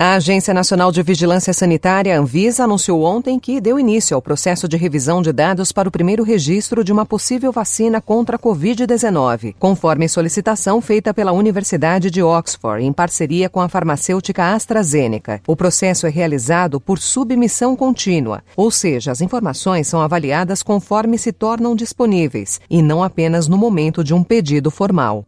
A Agência Nacional de Vigilância Sanitária, Anvisa, anunciou ontem que deu início ao processo de revisão de dados para o primeiro registro de uma possível vacina contra a Covid-19, conforme solicitação feita pela Universidade de Oxford, em parceria com a farmacêutica AstraZeneca. O processo é realizado por submissão contínua, ou seja, as informações são avaliadas conforme se tornam disponíveis, e não apenas no momento de um pedido formal.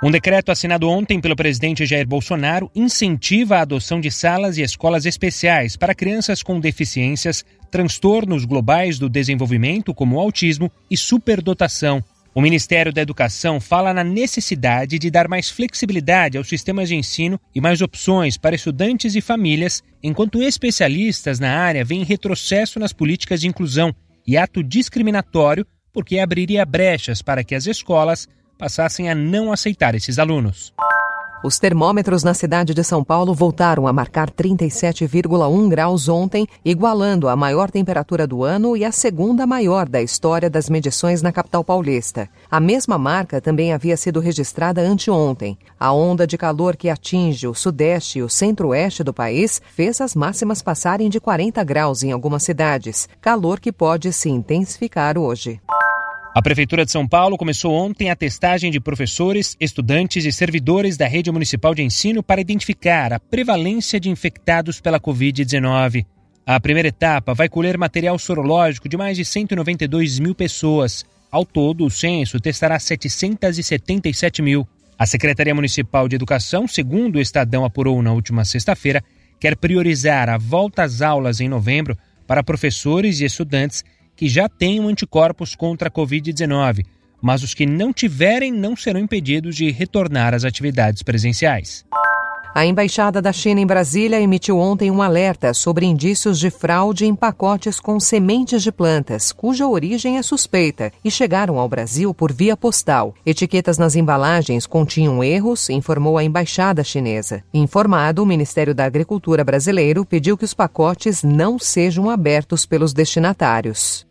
Um decreto assinado ontem pelo presidente Jair Bolsonaro incentiva a adoção de salas e escolas especiais para crianças com deficiências, transtornos globais do desenvolvimento, como autismo e superdotação. O Ministério da Educação fala na necessidade de dar mais flexibilidade aos sistemas de ensino e mais opções para estudantes e famílias, enquanto especialistas na área veem retrocesso nas políticas de inclusão e ato discriminatório porque abriria brechas para que as escolas passassem a não aceitar esses alunos. Os termômetros na cidade de São Paulo voltaram a marcar 37,1 graus ontem, igualando a maior temperatura do ano e a segunda maior da história das medições na capital paulista. A mesma marca também havia sido registrada anteontem. A onda de calor que atinge o sudeste e o centro-oeste do país fez as máximas passarem de 40 graus em algumas cidades, calor que pode se intensificar hoje. A Prefeitura de São Paulo começou ontem a testagem de professores, estudantes e servidores da rede municipal de ensino para identificar a prevalência de infectados pela Covid-19. A primeira etapa vai colher material sorológico de mais de 192 mil pessoas. Ao todo, o censo testará 777 mil. A Secretaria Municipal de Educação, segundo o Estadão apurou na última sexta-feira, quer priorizar a volta às aulas em novembro para professores e estudantes que já tenham anticorpos contra a Covid-19, mas os que não tiverem não serão impedidos de retornar às atividades presenciais. A Embaixada da China em Brasília emitiu ontem um alerta sobre indícios de fraude em pacotes com sementes de plantas, cuja origem é suspeita, e chegaram ao Brasil por via postal. Etiquetas nas embalagens continham erros, informou a Embaixada Chinesa. Informado, o Ministério da Agricultura brasileiro pediu que os pacotes não sejam abertos pelos destinatários.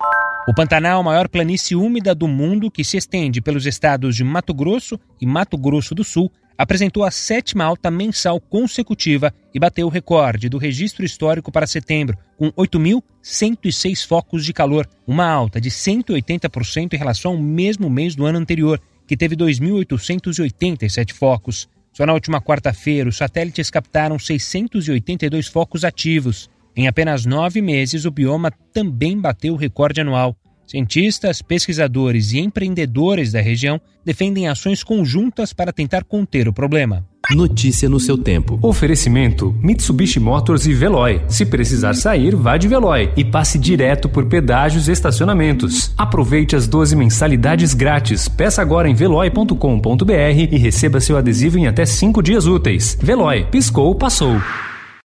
O Pantanal, a maior planície úmida do mundo que se estende pelos estados de Mato Grosso e Mato Grosso do Sul, apresentou a sétima alta mensal consecutiva e bateu o recorde do registro histórico para setembro, com 8.106 focos de calor, uma alta de 180% em relação ao mesmo mês do ano anterior, que teve 2.887 focos. Só na última quarta-feira, os satélites captaram 682 focos ativos. Em apenas nove meses, o bioma também bateu o recorde anual. Cientistas, pesquisadores e empreendedores da região defendem ações conjuntas para tentar conter o problema. Notícia no seu tempo. Oferecimento: Mitsubishi Motors e Veloy. Se precisar sair, vá de Veloy e passe direto por pedágios e estacionamentos. Aproveite as 12 mensalidades grátis. Peça agora em veloy.com.br e receba seu adesivo em até 5 dias úteis. Veloy, piscou, passou.